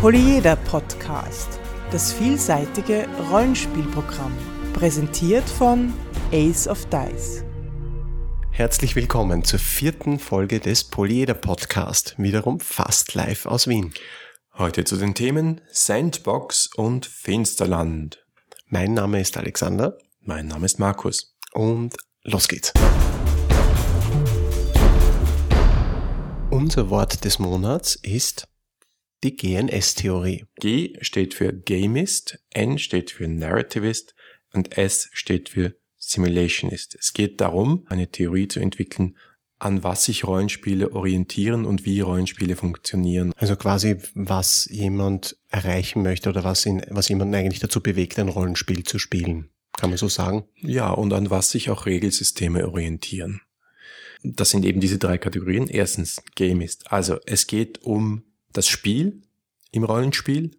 Polyeder Podcast, das vielseitige Rollenspielprogramm, präsentiert von Ace of Dice. Herzlich willkommen zur vierten Folge des Polyeder Podcast, wiederum fast live aus Wien. Heute zu den Themen Sandbox und Finsterland. Mein Name ist Alexander. Mein Name ist Markus. Und los geht's. Unser Wort des Monats ist die GNS-Theorie. G steht für Gamist, N steht für Narrativist und S steht für Simulationist. Es geht darum, eine Theorie zu entwickeln, an was sich Rollenspiele orientieren und wie Rollenspiele funktionieren. Also quasi, was jemand erreichen möchte oder was, ihn, was jemanden eigentlich dazu bewegt, ein Rollenspiel zu spielen. Kann man so sagen? Ja, und an was sich auch Regelsysteme orientieren. Das sind eben diese drei Kategorien. Erstens, Gamist. Also es geht um das Spiel im Rollenspiel.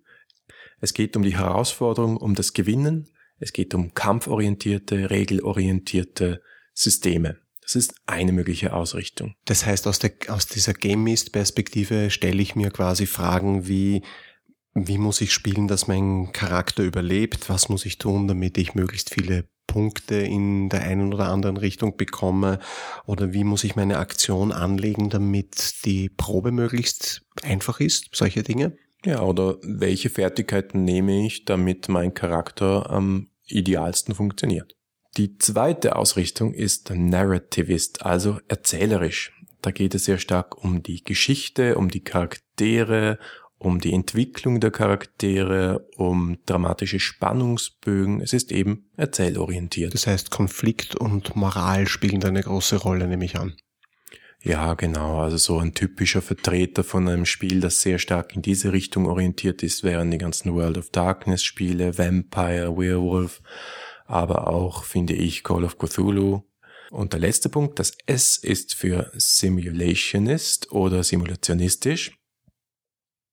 Es geht um die Herausforderung, um das Gewinnen. Es geht um kampforientierte, regelorientierte Systeme. Das ist eine mögliche Ausrichtung. Das heißt, aus, der, aus dieser Game Mist Perspektive stelle ich mir quasi Fragen wie, wie muss ich spielen, dass mein Charakter überlebt? Was muss ich tun, damit ich möglichst viele Punkte in der einen oder anderen Richtung bekomme? Oder wie muss ich meine Aktion anlegen, damit die Probe möglichst einfach ist? Solche Dinge? Ja, oder welche Fertigkeiten nehme ich, damit mein Charakter am idealsten funktioniert? Die zweite Ausrichtung ist Narrativist, also erzählerisch. Da geht es sehr stark um die Geschichte, um die Charaktere, um die Entwicklung der Charaktere, um dramatische Spannungsbögen. Es ist eben erzählorientiert. Das heißt, Konflikt und Moral spielen eine große Rolle, nehme ich an. Ja, genau. Also so ein typischer Vertreter von einem Spiel, das sehr stark in diese Richtung orientiert ist, wären die ganzen World of Darkness Spiele, Vampire, Werewolf, aber auch, finde ich, Call of Cthulhu. Und der letzte Punkt, das S ist für Simulationist oder simulationistisch.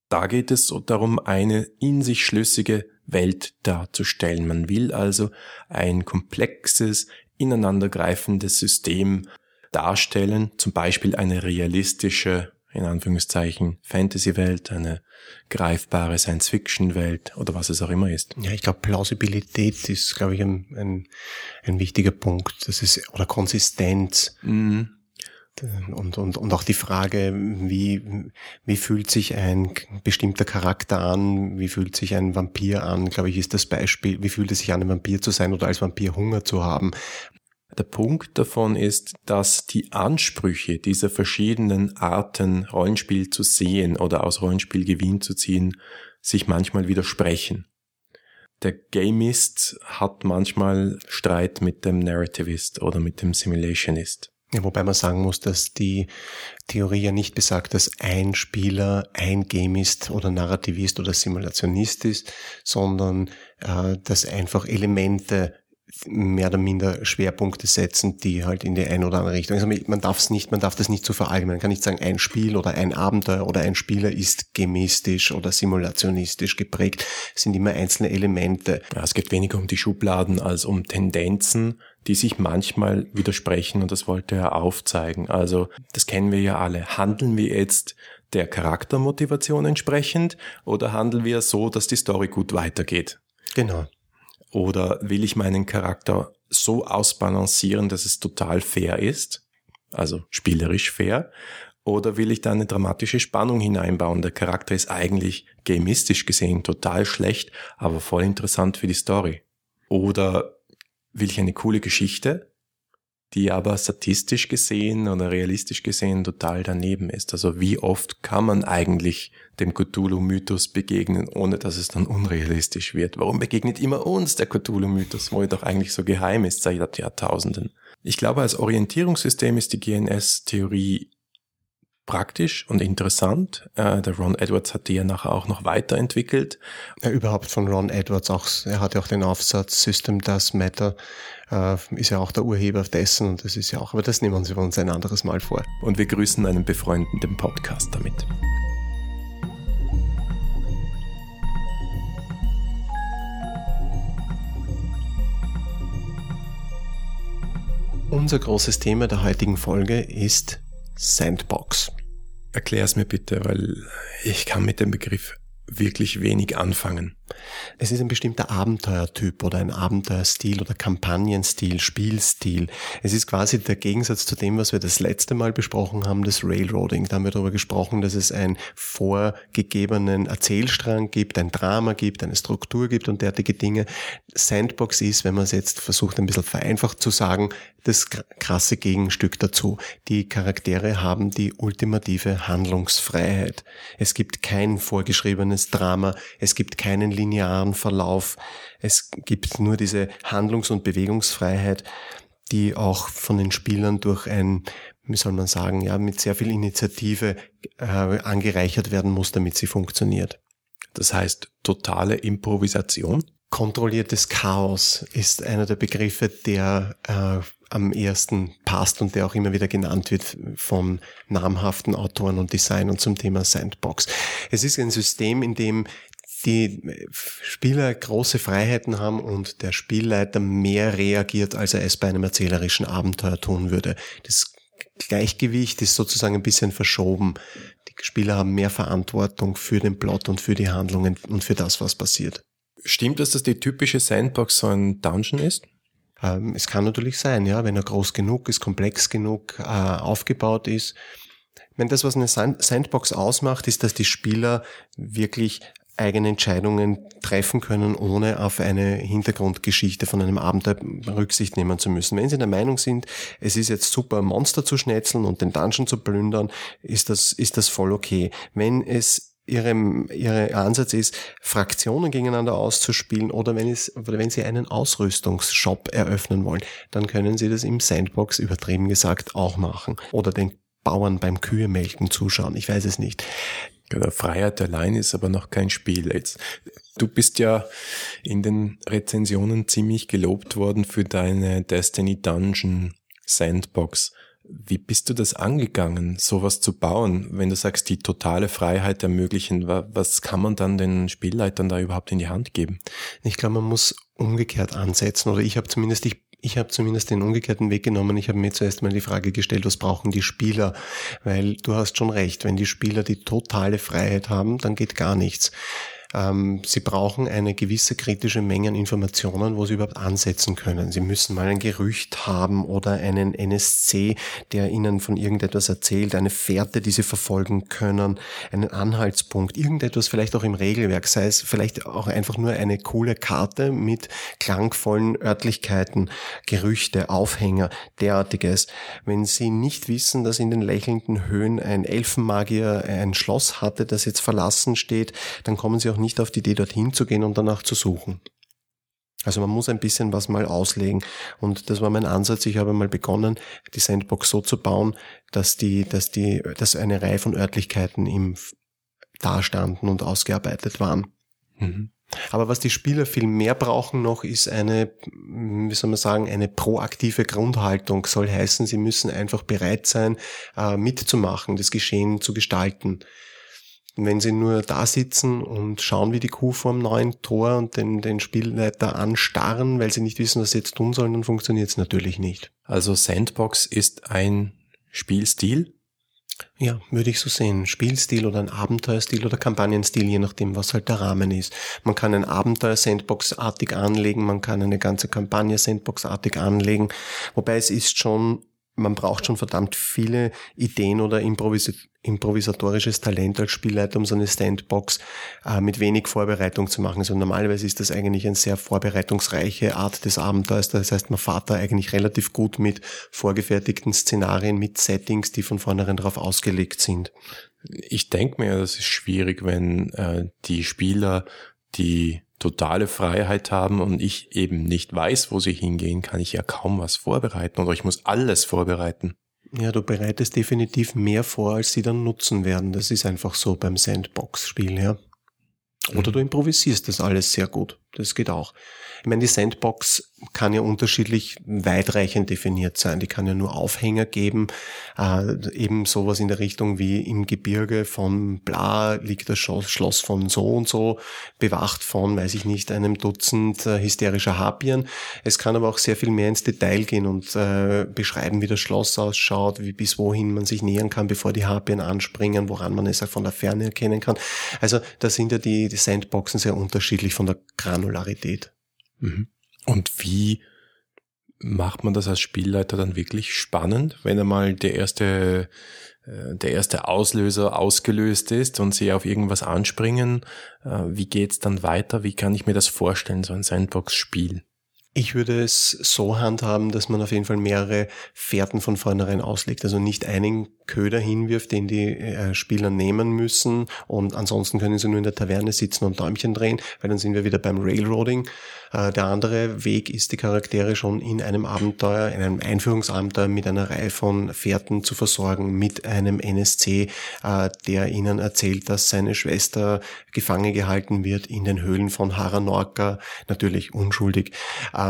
Da geht es darum, eine in sich schlüssige Welt darzustellen. Man will also ein komplexes, ineinandergreifendes System darstellen, zum Beispiel eine realistische, in Anführungszeichen, Fantasy-Welt, eine greifbare Science-Fiction-Welt oder was es auch immer ist. Ja, ich glaube, Plausibilität ist, glaube ich, ein, ein, ein wichtiger Punkt. Das ist, oder Konsistenz. Mhm. Und, und, und auch die Frage, wie, wie fühlt sich ein bestimmter Charakter an, wie fühlt sich ein Vampir an, glaube ich, ist das Beispiel, wie fühlt es sich an, ein Vampir zu sein oder als Vampir Hunger zu haben. Der Punkt davon ist, dass die Ansprüche dieser verschiedenen Arten Rollenspiel zu sehen oder aus Rollenspiel Gewinn zu ziehen, sich manchmal widersprechen. Der Gamist hat manchmal Streit mit dem Narrativist oder mit dem Simulationist. Ja, wobei man sagen muss, dass die Theorie ja nicht besagt, dass ein Spieler ein Gamist oder Narrativist oder Simulationist ist, sondern äh, dass einfach Elemente mehr oder minder Schwerpunkte setzen, die halt in die eine oder andere Richtung. Also man darf es nicht, man darf das nicht so verallgemeinern. Man kann nicht sagen, ein Spiel oder ein Abenteuer oder ein Spieler ist gemistisch oder simulationistisch geprägt. Es sind immer einzelne Elemente. Ja, es geht weniger um die Schubladen als um Tendenzen, die sich manchmal widersprechen und das wollte er aufzeigen. Also, das kennen wir ja alle. Handeln wir jetzt der Charaktermotivation entsprechend oder handeln wir so, dass die Story gut weitergeht? Genau. Oder will ich meinen Charakter so ausbalancieren, dass es total fair ist? Also spielerisch fair. Oder will ich da eine dramatische Spannung hineinbauen? Der Charakter ist eigentlich gamistisch gesehen total schlecht, aber voll interessant für die Story. Oder will ich eine coole Geschichte, die aber statistisch gesehen oder realistisch gesehen total daneben ist. Also wie oft kann man eigentlich dem Cthulhu-Mythos begegnen, ohne dass es dann unrealistisch wird? Warum begegnet immer uns der Cthulhu-Mythos, wo er doch eigentlich so geheim ist seit Jahrtausenden? Ich glaube, als Orientierungssystem ist die GNS-Theorie praktisch und interessant. Äh, der Ron Edwards hat die ja nachher auch noch weiterentwickelt. Ja, überhaupt von Ron Edwards auch, er hat ja auch den Aufsatz System Does Matter, äh, ist ja auch der Urheber dessen und das ist ja auch, aber das nehmen wir uns ein anderes Mal vor. Und wir grüßen einen befreundeten Podcast damit. Unser großes Thema der heutigen Folge ist Sandbox. Erklär es mir bitte, weil ich kann mit dem Begriff wirklich wenig anfangen. Es ist ein bestimmter Abenteuertyp oder ein Abenteuerstil oder Kampagnenstil, Spielstil. Es ist quasi der Gegensatz zu dem, was wir das letzte Mal besprochen haben, das Railroading. Da haben wir darüber gesprochen, dass es einen vorgegebenen Erzählstrang gibt, ein Drama gibt, eine Struktur gibt und derartige Dinge. Sandbox ist, wenn man es jetzt versucht, ein bisschen vereinfacht zu sagen, das krasse Gegenstück dazu. Die Charaktere haben die ultimative Handlungsfreiheit. Es gibt kein vorgeschriebenes Drama, es gibt keinen linearen Verlauf, es gibt nur diese Handlungs- und Bewegungsfreiheit, die auch von den Spielern durch ein, wie soll man sagen, ja, mit sehr viel Initiative äh, angereichert werden muss, damit sie funktioniert. Das heißt, totale Improvisation? Kontrolliertes Chaos ist einer der Begriffe, der äh, am ersten passt und der auch immer wieder genannt wird von namhaften Autoren und Designern zum Thema Sandbox. Es ist ein System, in dem die Spieler große Freiheiten haben und der Spielleiter mehr reagiert, als er es bei einem erzählerischen Abenteuer tun würde. Das Gleichgewicht ist sozusagen ein bisschen verschoben. Die Spieler haben mehr Verantwortung für den Plot und für die Handlungen und für das, was passiert. Stimmt es, dass die typische Sandbox so ein Dungeon ist? Ähm, es kann natürlich sein, ja, wenn er groß genug ist, komplex genug äh, aufgebaut ist. Wenn das, was eine Sandbox ausmacht, ist, dass die Spieler wirklich eigene Entscheidungen treffen können, ohne auf eine Hintergrundgeschichte von einem Abenteuer Rücksicht nehmen zu müssen. Wenn Sie der Meinung sind, es ist jetzt super, Monster zu schnetzeln und den Dungeon zu plündern, ist das, ist das voll okay. Wenn es ihre, ihre Ansatz ist, Fraktionen gegeneinander auszuspielen oder wenn, es, oder wenn Sie einen Ausrüstungsshop eröffnen wollen, dann können Sie das im Sandbox übertrieben gesagt auch machen. Oder den Bauern beim Kühemelken zuschauen. Ich weiß es nicht. Genau, Freiheit allein ist aber noch kein Spiel. Jetzt, du bist ja in den Rezensionen ziemlich gelobt worden für deine Destiny Dungeon Sandbox. Wie bist du das angegangen, sowas zu bauen, wenn du sagst, die totale Freiheit ermöglichen? Was kann man dann den Spielleitern da überhaupt in die Hand geben? Ich glaube, man muss umgekehrt ansetzen oder ich habe zumindest, ich ich habe zumindest den umgekehrten Weg genommen. Ich habe mir zuerst mal die Frage gestellt, was brauchen die Spieler? Weil du hast schon recht, wenn die Spieler die totale Freiheit haben, dann geht gar nichts. Ähm, sie brauchen eine gewisse kritische Menge an Informationen, wo sie überhaupt ansetzen können. Sie müssen mal ein Gerücht haben oder einen NSC, der ihnen von irgendetwas erzählt, eine Fährte, die sie verfolgen können, einen Anhaltspunkt, irgendetwas vielleicht auch im Regelwerk, sei es vielleicht auch einfach nur eine coole Karte mit klangvollen Örtlichkeiten, Gerüchte, Aufhänger, derartiges. Wenn sie nicht wissen, dass in den lächelnden Höhen ein Elfenmagier ein Schloss hatte, das jetzt verlassen steht, dann kommen sie auch nicht auf die Idee, dorthin zu gehen und danach zu suchen. Also man muss ein bisschen was mal auslegen. Und das war mein Ansatz. Ich habe mal begonnen, die Sandbox so zu bauen, dass die, dass die, dass eine Reihe von Örtlichkeiten im dastanden und ausgearbeitet waren. Mhm. Aber was die Spieler viel mehr brauchen noch, ist eine, wie soll man sagen, eine proaktive Grundhaltung. Soll heißen, sie müssen einfach bereit sein, äh, mitzumachen, das Geschehen zu gestalten wenn sie nur da sitzen und schauen wie die Kuh vorm neuen Tor und den, den Spielleiter anstarren, weil sie nicht wissen, was sie jetzt tun sollen, dann funktioniert es natürlich nicht. Also Sandbox ist ein Spielstil? Ja, würde ich so sehen. Spielstil oder ein Abenteuerstil oder Kampagnenstil, je nachdem, was halt der Rahmen ist. Man kann ein Abenteuer Sandbox-artig anlegen, man kann eine ganze Kampagne Sandbox-artig anlegen. Wobei es ist schon man braucht schon verdammt viele Ideen oder Improvis improvisatorisches Talent als Spielleiter, um so eine Standbox äh, mit wenig Vorbereitung zu machen. Also normalerweise ist das eigentlich eine sehr vorbereitungsreiche Art des Abenteuers. Das heißt, man fährt da eigentlich relativ gut mit vorgefertigten Szenarien, mit Settings, die von vornherein darauf ausgelegt sind. Ich denke mir, das ist schwierig, wenn äh, die Spieler die totale Freiheit haben und ich eben nicht weiß, wo sie hingehen, kann ich ja kaum was vorbereiten oder ich muss alles vorbereiten. Ja, du bereitest definitiv mehr vor, als sie dann nutzen werden. Das ist einfach so beim Sandbox-Spiel, ja. Oder mhm. du improvisierst das alles sehr gut. Das geht auch. Ich meine, die Sandbox kann ja unterschiedlich weitreichend definiert sein. Die kann ja nur Aufhänger geben, äh, eben sowas in der Richtung wie im Gebirge von bla liegt das Schloss von so und so, bewacht von, weiß ich nicht, einem Dutzend äh, hysterischer Harpien. Es kann aber auch sehr viel mehr ins Detail gehen und äh, beschreiben, wie das Schloss ausschaut, wie bis wohin man sich nähern kann, bevor die Harpien anspringen, woran man es auch von der Ferne erkennen kann. Also da sind ja die, die Sandboxen sehr unterschiedlich von der Granularität. Mhm. Und wie macht man das als Spielleiter dann wirklich spannend, wenn einmal der erste, äh, der erste Auslöser ausgelöst ist und sie auf irgendwas anspringen? Äh, wie geht's dann weiter? Wie kann ich mir das vorstellen, so ein Sandbox-Spiel? Ich würde es so handhaben, dass man auf jeden Fall mehrere Fährten von vornherein auslegt. Also nicht einen Köder hinwirft, den die äh, Spieler nehmen müssen und ansonsten können sie nur in der Taverne sitzen und Däumchen drehen, weil dann sind wir wieder beim Railroading. Äh, der andere Weg ist, die Charaktere schon in einem Abenteuer, in einem Einführungsabenteuer mit einer Reihe von Fährten zu versorgen, mit einem NSC, äh, der ihnen erzählt, dass seine Schwester gefangen gehalten wird in den Höhlen von Haranorka, natürlich unschuldig,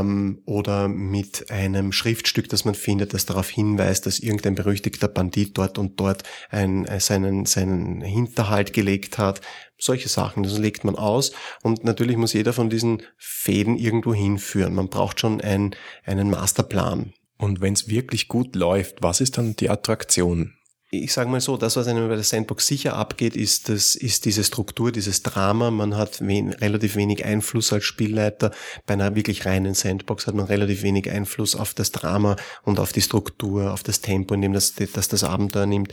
ähm, oder mit einem Schriftstück, das man findet, das darauf hinweist, dass irgendein berüchtigter Bandit dort und dort ein, äh, seinen, seinen Hinterhalt gelegt hat. Solche Sachen, das legt man aus und natürlich muss jeder von diesen Fäden irgendwo hinführen. Man braucht schon ein, einen Masterplan. Und wenn es wirklich gut läuft, was ist dann die Attraktion? Ich sage mal so, das, was einem bei der Sandbox sicher abgeht, ist, das, ist diese Struktur, dieses Drama. Man hat wen, relativ wenig Einfluss als Spielleiter. Bei einer wirklich reinen Sandbox hat man relativ wenig Einfluss auf das Drama und auf die Struktur, auf das Tempo, in dem das, das, das Abenteuer nimmt.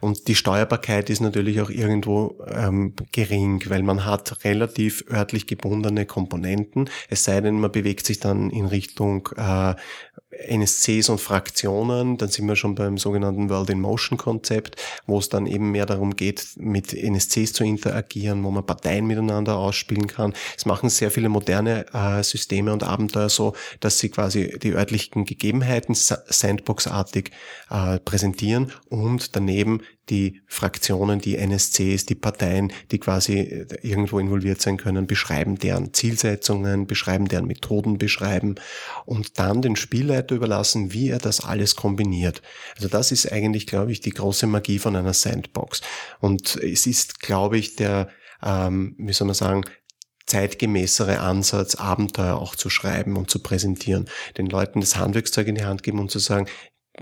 Und die Steuerbarkeit ist natürlich auch irgendwo ähm, gering, weil man hat relativ örtlich gebundene Komponenten. Es sei denn, man bewegt sich dann in Richtung äh, NSCs und Fraktionen, dann sind wir schon beim sogenannten World in Motion Konzept, wo es dann eben mehr darum geht, mit NSCs zu interagieren, wo man Parteien miteinander ausspielen kann. Es machen sehr viele moderne äh, Systeme und Abenteuer so, dass sie quasi die örtlichen Gegebenheiten sandboxartig äh, präsentieren und daneben die Fraktionen, die NSCs, die Parteien, die quasi äh, irgendwo involviert sein können, beschreiben deren Zielsetzungen, beschreiben deren Methoden, beschreiben und dann den Spielleiter überlassen, wie er das alles kombiniert. Also das ist eigentlich, glaube ich, die große Magie von einer Sandbox. Und es ist, glaube ich, der, ähm, wie soll man sagen, zeitgemäßere Ansatz, Abenteuer auch zu schreiben und zu präsentieren, den Leuten das Handwerkszeug in die Hand geben und zu sagen,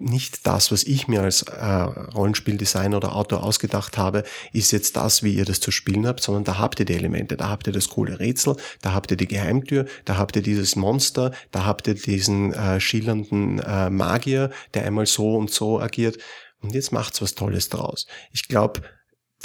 nicht das, was ich mir als äh, Rollenspieldesigner oder Autor ausgedacht habe, ist jetzt das, wie ihr das zu spielen habt, sondern da habt ihr die Elemente, da habt ihr das coole Rätsel, da habt ihr die Geheimtür, da habt ihr dieses Monster, da habt ihr diesen äh, schillernden äh, Magier, der einmal so und so agiert. Und jetzt macht's was Tolles draus. Ich glaube,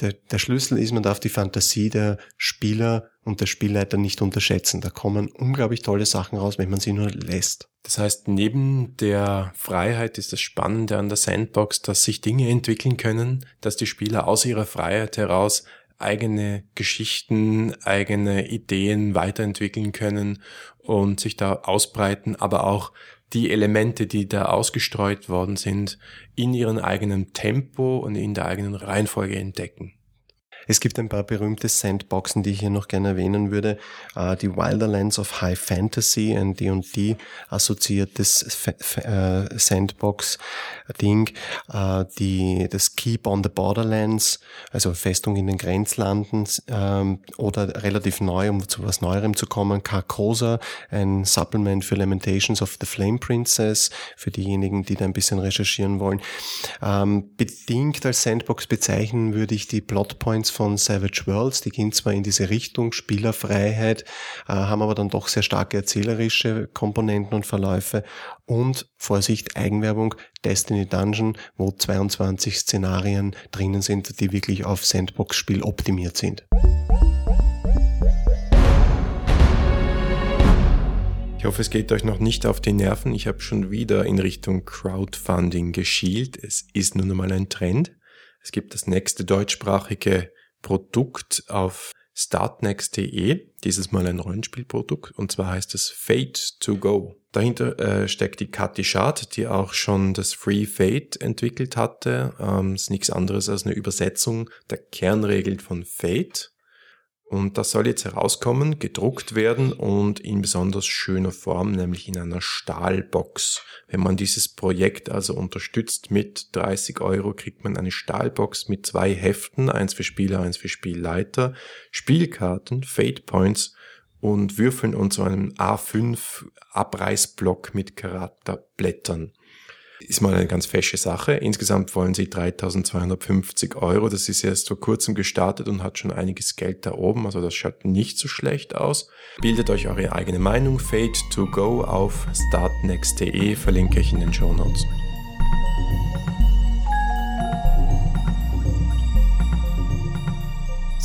der, der Schlüssel ist, man darf die Fantasie der Spieler und der Spielleiter nicht unterschätzen. Da kommen unglaublich tolle Sachen raus, wenn man sie nur lässt. Das heißt, neben der Freiheit ist das Spannende an der Sandbox, dass sich Dinge entwickeln können, dass die Spieler aus ihrer Freiheit heraus eigene Geschichten, eigene Ideen weiterentwickeln können und sich da ausbreiten, aber auch die Elemente, die da ausgestreut worden sind, in ihrem eigenen Tempo und in der eigenen Reihenfolge entdecken. Es gibt ein paar berühmte Sandboxen, die ich hier noch gerne erwähnen würde. Uh, die Wilderlands of High Fantasy, ein D&D assoziiertes äh, Sandbox-Ding. Uh, die, das Keep on the Borderlands, also Festung in den Grenzlanden ähm, oder relativ neu, um zu was Neuerem zu kommen, Carcosa, ein Supplement für Lamentations of the Flame Princess, für diejenigen, die da ein bisschen recherchieren wollen. Ähm, bedingt als Sandbox bezeichnen würde ich die Plotpoints von Savage Worlds, die gehen zwar in diese Richtung Spielerfreiheit, äh, haben aber dann doch sehr starke erzählerische Komponenten und Verläufe und Vorsicht, Eigenwerbung, Destiny Dungeon, wo 22 Szenarien drinnen sind, die wirklich auf Sandbox-Spiel optimiert sind. Ich hoffe, es geht euch noch nicht auf die Nerven. Ich habe schon wieder in Richtung Crowdfunding geschielt. Es ist nun einmal ein Trend. Es gibt das nächste deutschsprachige Produkt auf startnext.de, dieses Mal ein Rollenspielprodukt, und zwar heißt es Fate to Go. Dahinter äh, steckt die Kathi Schad, die auch schon das Free Fate entwickelt hatte. Ähm, ist nichts anderes als eine Übersetzung der Kernregeln von Fate. Und das soll jetzt herauskommen, gedruckt werden und in besonders schöner Form, nämlich in einer Stahlbox. Wenn man dieses Projekt also unterstützt mit 30 Euro, kriegt man eine Stahlbox mit zwei Heften, eins für Spieler, eins für Spielleiter, Spielkarten, Fate Points und Würfeln und so einen A5 Abreißblock mit Charakterblättern ist mal eine ganz fesche Sache. Insgesamt wollen sie 3250 Euro. Das ist erst vor kurzem gestartet und hat schon einiges Geld da oben. Also das schaut nicht so schlecht aus. Bildet euch eure eigene Meinung. Fade to go auf startnext.de verlinke ich in den Show Notes.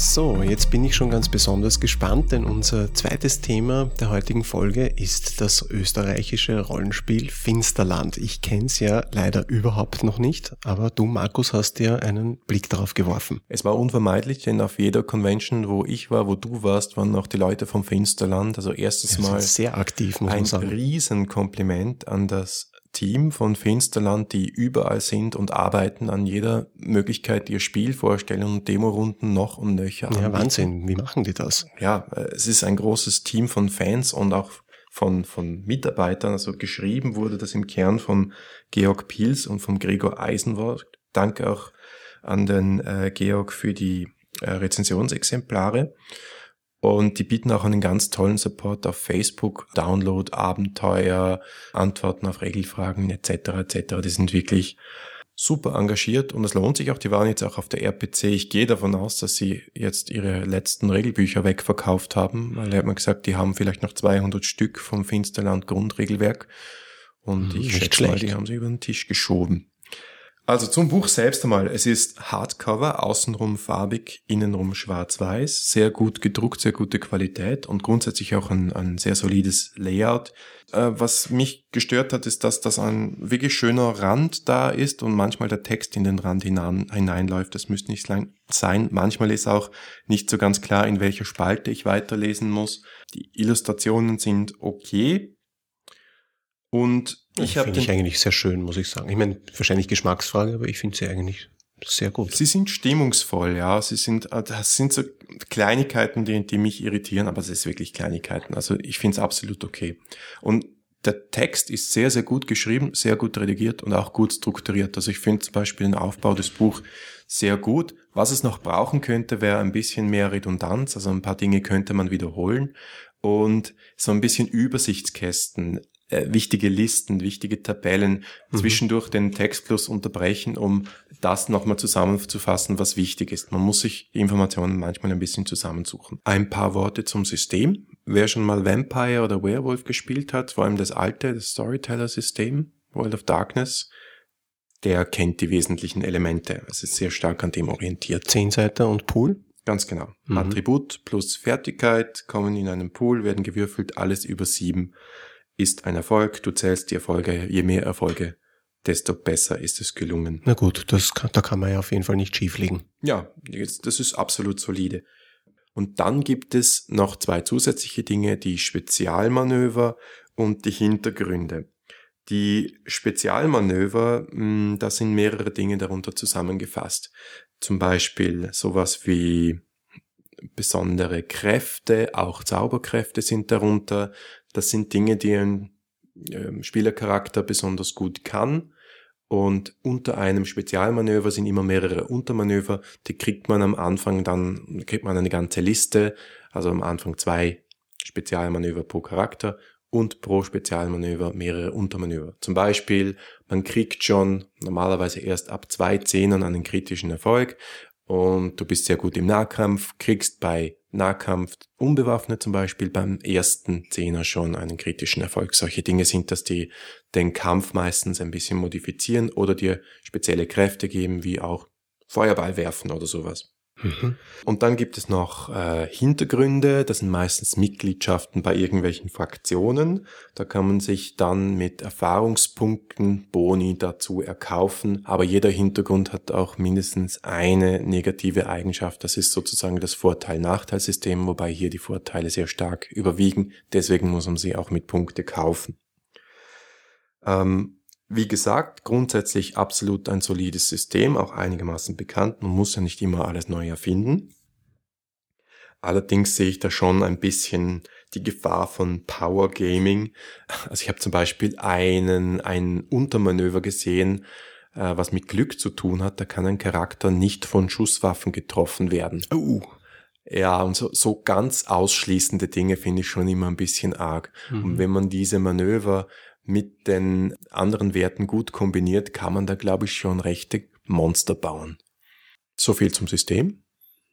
So, jetzt bin ich schon ganz besonders gespannt, denn unser zweites Thema der heutigen Folge ist das österreichische Rollenspiel Finsterland. Ich kenne es ja leider überhaupt noch nicht, aber du, Markus, hast ja einen Blick darauf geworfen. Es war unvermeidlich, denn auf jeder Convention, wo ich war, wo du warst, waren auch die Leute vom Finsterland. Also erstes Mal sehr aktiv, muss ein man sagen. Ein Riesenkompliment an das Team von Finsterland, die überall sind und arbeiten an jeder Möglichkeit, ihr Spiel vorstellen und Demorunden noch und nöcher. Ja, Wahnsinn. Wie machen die das? Ja, es ist ein großes Team von Fans und auch von, von Mitarbeitern. Also geschrieben wurde das im Kern von Georg Pils und von Gregor Eisenwort. Danke auch an den äh, Georg für die äh, Rezensionsexemplare. Und die bieten auch einen ganz tollen Support auf Facebook, Download, Abenteuer, Antworten auf Regelfragen etc. etc. Die sind wirklich super engagiert und es lohnt sich auch. Die waren jetzt auch auf der RPC. Ich gehe davon aus, dass sie jetzt ihre letzten Regelbücher wegverkauft haben, weil er hat mir gesagt, die haben vielleicht noch 200 Stück vom Finsterland Grundregelwerk und hm, ich schätze schlecht. mal, die haben sie über den Tisch geschoben. Also zum Buch selbst einmal. Es ist Hardcover, außenrum farbig, innenrum schwarz-weiß, sehr gut gedruckt, sehr gute Qualität und grundsätzlich auch ein, ein sehr solides Layout. Äh, was mich gestört hat, ist, dass das ein wirklich schöner Rand da ist und manchmal der Text in den Rand hinein, hineinläuft. Das müsste nicht sein. Manchmal ist auch nicht so ganz klar, in welcher Spalte ich weiterlesen muss. Die Illustrationen sind okay, und ich habe finde ich eigentlich sehr schön, muss ich sagen. Ich meine, wahrscheinlich Geschmacksfrage, aber ich finde sie eigentlich sehr gut. Sie sind stimmungsvoll, ja. Sie sind, äh, das sind so Kleinigkeiten, die, die mich irritieren, aber es ist wirklich Kleinigkeiten. Also ich finde es absolut okay. Und der Text ist sehr, sehr gut geschrieben, sehr gut redigiert und auch gut strukturiert. Also ich finde zum Beispiel den Aufbau des Buchs sehr gut. Was es noch brauchen könnte, wäre ein bisschen mehr Redundanz. Also ein paar Dinge könnte man wiederholen und so ein bisschen Übersichtskästen äh, wichtige Listen, wichtige Tabellen mhm. zwischendurch den Textfluss unterbrechen, um das nochmal zusammenzufassen, was wichtig ist. Man muss sich die Informationen manchmal ein bisschen zusammensuchen. Ein paar Worte zum System. Wer schon mal Vampire oder Werewolf gespielt hat, vor allem das alte, das Storyteller-System, World of Darkness, der kennt die wesentlichen Elemente. Es ist sehr stark an dem orientiert. Zehnseiter und Pool? Ganz genau. Mhm. Attribut plus Fertigkeit kommen in einen Pool, werden gewürfelt, alles über sieben ist ein Erfolg, du zählst die Erfolge, je mehr Erfolge, desto besser ist es gelungen. Na gut, das kann, da kann man ja auf jeden Fall nicht schief liegen. Ja, das ist absolut solide. Und dann gibt es noch zwei zusätzliche Dinge, die Spezialmanöver und die Hintergründe. Die Spezialmanöver, hm, da sind mehrere Dinge darunter zusammengefasst. Zum Beispiel sowas wie besondere Kräfte, auch Zauberkräfte sind darunter. Das sind Dinge, die ein ähm, Spielercharakter besonders gut kann. Und unter einem Spezialmanöver sind immer mehrere Untermanöver. Die kriegt man am Anfang dann, kriegt man eine ganze Liste. Also am Anfang zwei Spezialmanöver pro Charakter und pro Spezialmanöver mehrere Untermanöver. Zum Beispiel, man kriegt schon normalerweise erst ab zwei Zehnern einen kritischen Erfolg und du bist sehr gut im Nahkampf, kriegst bei Nahkampf unbewaffnet zum Beispiel beim ersten Zehner schon einen kritischen Erfolg. Solche Dinge sind, dass die den Kampf meistens ein bisschen modifizieren oder dir spezielle Kräfte geben, wie auch Feuerball werfen oder sowas. Mhm. Und dann gibt es noch äh, Hintergründe, das sind meistens Mitgliedschaften bei irgendwelchen Fraktionen. Da kann man sich dann mit Erfahrungspunkten Boni dazu erkaufen, aber jeder Hintergrund hat auch mindestens eine negative Eigenschaft. Das ist sozusagen das Vorteil-Nachteil-System, wobei hier die Vorteile sehr stark überwiegen. Deswegen muss man sie auch mit Punkte kaufen. Ähm, wie gesagt, grundsätzlich absolut ein solides System, auch einigermaßen bekannt. Man muss ja nicht immer alles neu erfinden. Allerdings sehe ich da schon ein bisschen die Gefahr von Power Gaming. Also ich habe zum Beispiel einen, ein Untermanöver gesehen, äh, was mit Glück zu tun hat. Da kann ein Charakter nicht von Schusswaffen getroffen werden. Oh. Ja, und so, so ganz ausschließende Dinge finde ich schon immer ein bisschen arg. Mhm. Und wenn man diese Manöver mit den anderen Werten gut kombiniert, kann man da, glaube ich, schon rechte Monster bauen. So viel zum System.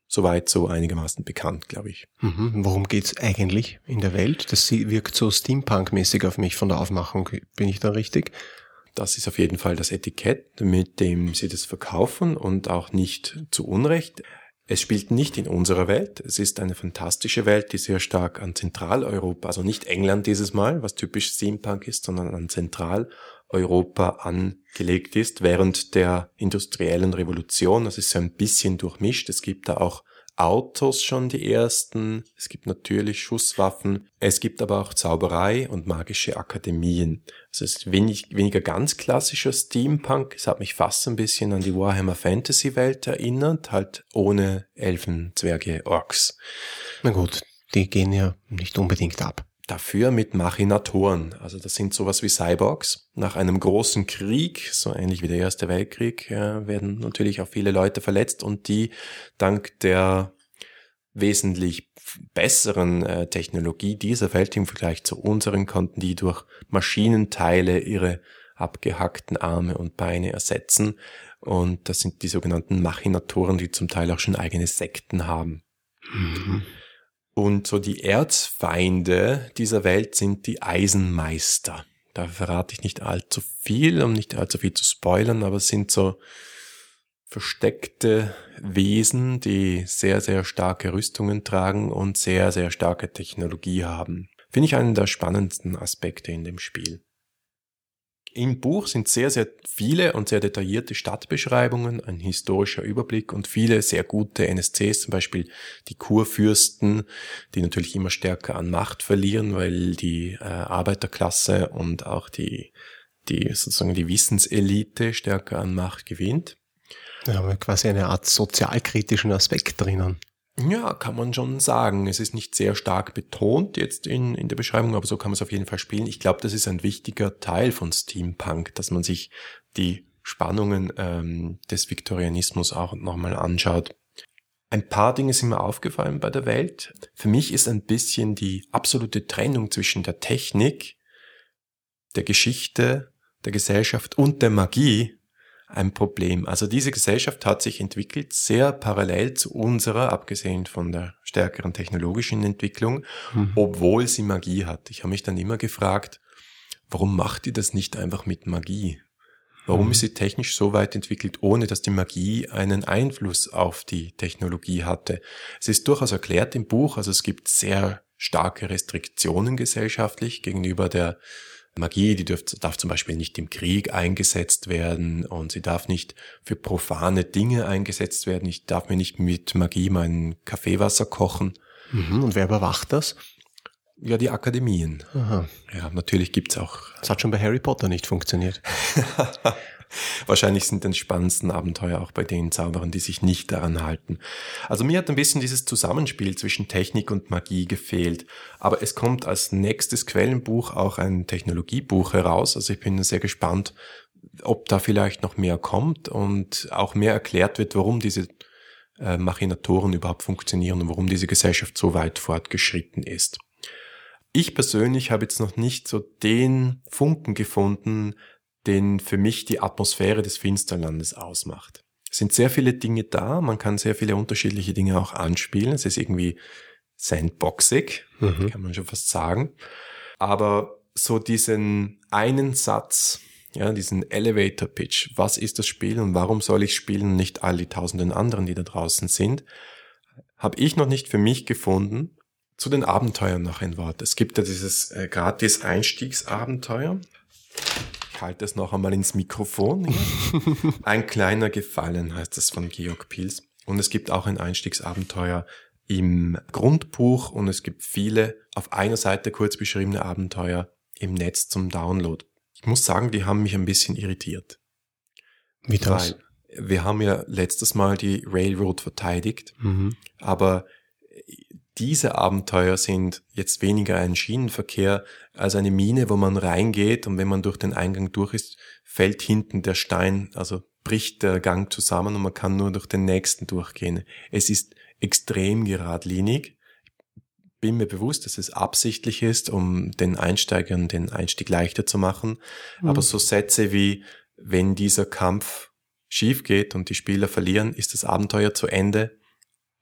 Soweit so einigermaßen bekannt, glaube ich. Mhm. Worum geht's eigentlich in der Welt? Das wirkt so Steampunk-mäßig auf mich von der Aufmachung. Bin ich da richtig? Das ist auf jeden Fall das Etikett, mit dem sie das verkaufen und auch nicht zu Unrecht. Es spielt nicht in unserer Welt. Es ist eine fantastische Welt, die sehr stark an Zentraleuropa, also nicht England dieses Mal, was typisch Steampunk ist, sondern an Zentraleuropa angelegt ist, während der industriellen Revolution. Das ist so ein bisschen durchmischt. Es gibt da auch Autos schon die ersten. Es gibt natürlich Schusswaffen. Es gibt aber auch Zauberei und magische Akademien. Also es ist wenig, weniger ganz klassischer Steampunk. Es hat mich fast ein bisschen an die Warhammer Fantasy Welt erinnert, halt ohne Elfen, Zwerge, Orks. Na gut, die gehen ja nicht unbedingt ab. Dafür mit Machinatoren. Also das sind sowas wie Cyborgs. Nach einem großen Krieg, so ähnlich wie der Erste Weltkrieg, äh, werden natürlich auch viele Leute verletzt und die dank der wesentlich besseren äh, Technologie dieser Welt im Vergleich zu unseren konnten die durch Maschinenteile ihre abgehackten Arme und Beine ersetzen. Und das sind die sogenannten Machinatoren, die zum Teil auch schon eigene Sekten haben. Mhm. Und so die Erzfeinde dieser Welt sind die Eisenmeister. Da verrate ich nicht allzu viel, um nicht allzu viel zu spoilern, aber es sind so versteckte Wesen, die sehr, sehr starke Rüstungen tragen und sehr, sehr starke Technologie haben. Finde ich einen der spannendsten Aspekte in dem Spiel. Im Buch sind sehr, sehr viele und sehr detaillierte Stadtbeschreibungen, ein historischer Überblick und viele sehr gute NSCs, zum Beispiel die Kurfürsten, die natürlich immer stärker an Macht verlieren, weil die äh, Arbeiterklasse und auch die, die sozusagen die Wissenselite stärker an Macht gewinnt. Da haben wir quasi eine Art sozialkritischen Aspekt drinnen. Ja, kann man schon sagen. Es ist nicht sehr stark betont jetzt in, in der Beschreibung, aber so kann man es auf jeden Fall spielen. Ich glaube, das ist ein wichtiger Teil von Steampunk, dass man sich die Spannungen ähm, des Viktorianismus auch nochmal anschaut. Ein paar Dinge sind mir aufgefallen bei der Welt. Für mich ist ein bisschen die absolute Trennung zwischen der Technik, der Geschichte, der Gesellschaft und der Magie ein Problem. Also diese Gesellschaft hat sich entwickelt sehr parallel zu unserer, abgesehen von der stärkeren technologischen Entwicklung, mhm. obwohl sie Magie hat. Ich habe mich dann immer gefragt, warum macht die das nicht einfach mit Magie? Warum mhm. ist sie technisch so weit entwickelt, ohne dass die Magie einen Einfluss auf die Technologie hatte? Es ist durchaus erklärt im Buch, also es gibt sehr starke Restriktionen gesellschaftlich gegenüber der Magie, die darf, darf zum Beispiel nicht im Krieg eingesetzt werden und sie darf nicht für profane Dinge eingesetzt werden. Ich darf mir nicht mit Magie mein Kaffeewasser kochen. Mhm, und wer überwacht das? Ja, die Akademien. Aha. Ja, natürlich gibt's auch. Das hat schon bei Harry Potter nicht funktioniert. Wahrscheinlich sind dann spannendsten Abenteuer auch bei den Zauberern, die sich nicht daran halten. Also mir hat ein bisschen dieses Zusammenspiel zwischen Technik und Magie gefehlt. Aber es kommt als nächstes Quellenbuch auch ein Technologiebuch heraus. Also ich bin sehr gespannt, ob da vielleicht noch mehr kommt und auch mehr erklärt wird, warum diese äh, Machinatoren überhaupt funktionieren und warum diese Gesellschaft so weit fortgeschritten ist. Ich persönlich habe jetzt noch nicht so den Funken gefunden, den für mich die Atmosphäre des Finsterlandes ausmacht. Es sind sehr viele Dinge da, man kann sehr viele unterschiedliche Dinge auch anspielen. Es ist irgendwie sandboxig, mhm. kann man schon fast sagen. Aber so diesen einen Satz, ja, diesen Elevator Pitch, was ist das Spiel und warum soll ich spielen, nicht all die tausenden anderen, die da draußen sind, habe ich noch nicht für mich gefunden. Zu den Abenteuern noch ein Wort. Es gibt ja dieses äh, gratis Einstiegsabenteuer ich halte es noch einmal ins Mikrofon. ein kleiner Gefallen heißt das von Georg Pils. Und es gibt auch ein Einstiegsabenteuer im Grundbuch und es gibt viele auf einer Seite kurz beschriebene Abenteuer im Netz zum Download. Ich muss sagen, die haben mich ein bisschen irritiert. Wie das? Weil wir haben ja letztes Mal die Railroad verteidigt, mhm. aber diese Abenteuer sind jetzt weniger ein Schienenverkehr als eine Mine, wo man reingeht und wenn man durch den Eingang durch ist, fällt hinten der Stein, also bricht der Gang zusammen und man kann nur durch den nächsten durchgehen. Es ist extrem geradlinig. Ich bin mir bewusst, dass es absichtlich ist, um den Einsteigern den Einstieg leichter zu machen. Mhm. Aber so Sätze wie, wenn dieser Kampf schief geht und die Spieler verlieren, ist das Abenteuer zu Ende,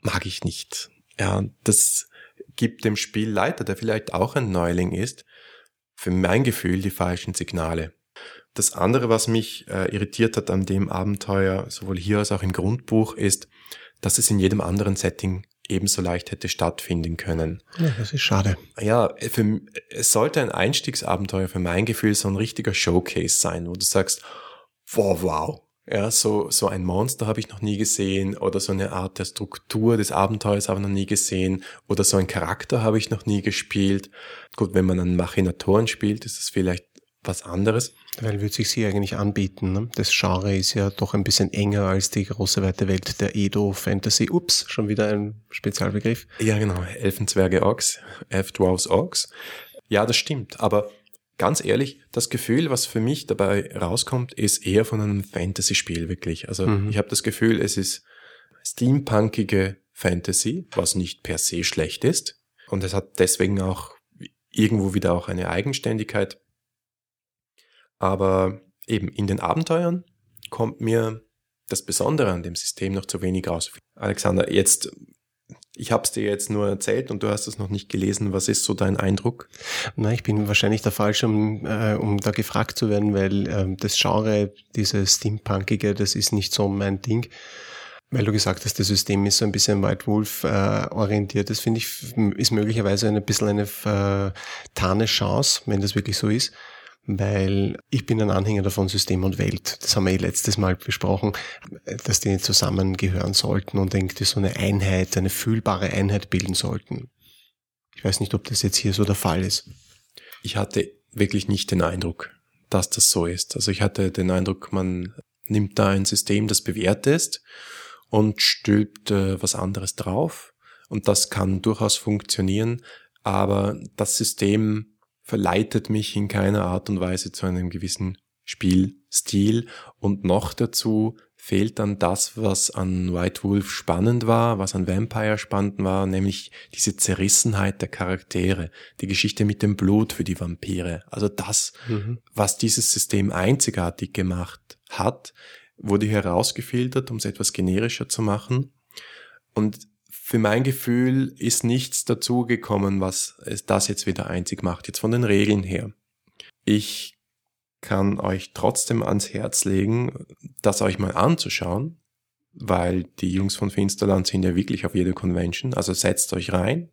mag ich nicht. Ja, das gibt dem Spielleiter, der vielleicht auch ein Neuling ist, für mein Gefühl die falschen Signale. Das andere, was mich äh, irritiert hat an dem Abenteuer, sowohl hier als auch im Grundbuch, ist, dass es in jedem anderen Setting ebenso leicht hätte stattfinden können. Ja, das ist schade. Ja, für, es sollte ein Einstiegsabenteuer für mein Gefühl so ein richtiger Showcase sein, wo du sagst, wow, wow, ja, so, so ein Monster habe ich noch nie gesehen oder so eine Art der Struktur des Abenteuers habe ich noch nie gesehen oder so ein Charakter habe ich noch nie gespielt. Gut, wenn man einen Machinatoren spielt, ist das vielleicht was anderes. Weil würde sich sie eigentlich anbieten. Ne? Das Genre ist ja doch ein bisschen enger als die große weite Welt der Edo-Fantasy. Ups, schon wieder ein Spezialbegriff. Ja, genau. Elfenzwerge Orks, Elf-Dwarves Orks. Ja, das stimmt. Aber ganz ehrlich, das Gefühl, was für mich dabei rauskommt, ist eher von einem Fantasy-Spiel wirklich. Also mhm. ich habe das Gefühl, es ist steampunkige Fantasy, was nicht per se schlecht ist. Und es hat deswegen auch irgendwo wieder auch eine Eigenständigkeit. Aber eben in den Abenteuern kommt mir das Besondere an dem System noch zu wenig raus. Alexander, jetzt ich habe es dir jetzt nur erzählt und du hast es noch nicht gelesen. Was ist so dein Eindruck? Na, ich bin wahrscheinlich der Falsche, um, äh, um da gefragt zu werden, weil ähm, das Genre, dieses Steampunkige, das ist nicht so mein Ding. Weil du gesagt hast, das System ist so ein bisschen White Wolf äh, orientiert. Das finde ich, ist möglicherweise ein bisschen eine vertane Chance, wenn das wirklich so ist weil ich bin ein Anhänger davon System und Welt. Das haben wir eh letztes Mal besprochen, dass die zusammengehören sollten und irgendwie so eine Einheit, eine fühlbare Einheit bilden sollten. Ich weiß nicht, ob das jetzt hier so der Fall ist. Ich hatte wirklich nicht den Eindruck, dass das so ist. Also ich hatte den Eindruck, man nimmt da ein System, das bewährt ist und stülpt äh, was anderes drauf. Und das kann durchaus funktionieren, aber das System verleitet mich in keiner Art und Weise zu einem gewissen Spielstil und noch dazu fehlt dann das, was an White Wolf spannend war, was an Vampire spannend war, nämlich diese Zerrissenheit der Charaktere, die Geschichte mit dem Blut für die Vampire. Also das, mhm. was dieses System einzigartig gemacht hat, wurde herausgefiltert, um es etwas generischer zu machen. Und für mein Gefühl ist nichts dazugekommen, was das jetzt wieder einzig macht, jetzt von den Regeln her. Ich kann euch trotzdem ans Herz legen, das euch mal anzuschauen, weil die Jungs von Finsterland sind ja wirklich auf jeder Convention, also setzt euch rein,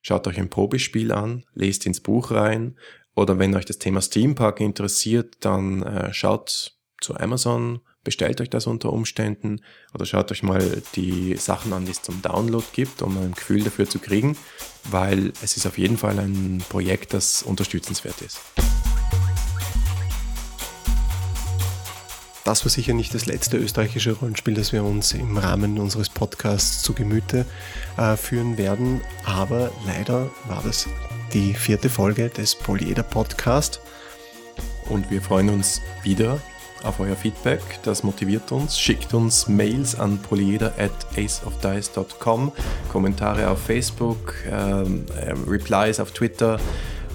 schaut euch ein Probespiel an, lest ins Buch rein oder wenn euch das Thema Steampark interessiert, dann äh, schaut zu Amazon, bestellt euch das unter Umständen oder schaut euch mal die Sachen an, die es zum Download gibt, um ein Gefühl dafür zu kriegen, weil es ist auf jeden Fall ein Projekt, das unterstützenswert ist. Das war sicher nicht das letzte österreichische Rollenspiel, das wir uns im Rahmen unseres Podcasts zu Gemüte äh, führen werden, aber leider war das die vierte Folge des Polyeder Podcast. Und wir freuen uns wieder auf euer Feedback. Das motiviert uns. Schickt uns Mails an polyeder at aceofdice.com, Kommentare auf Facebook, ähm, äh, Replies auf Twitter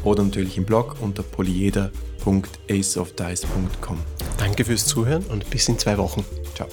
oder natürlich im Blog unter polyeder.aceofdice.com. Danke fürs Zuhören und bis in zwei Wochen. Ciao.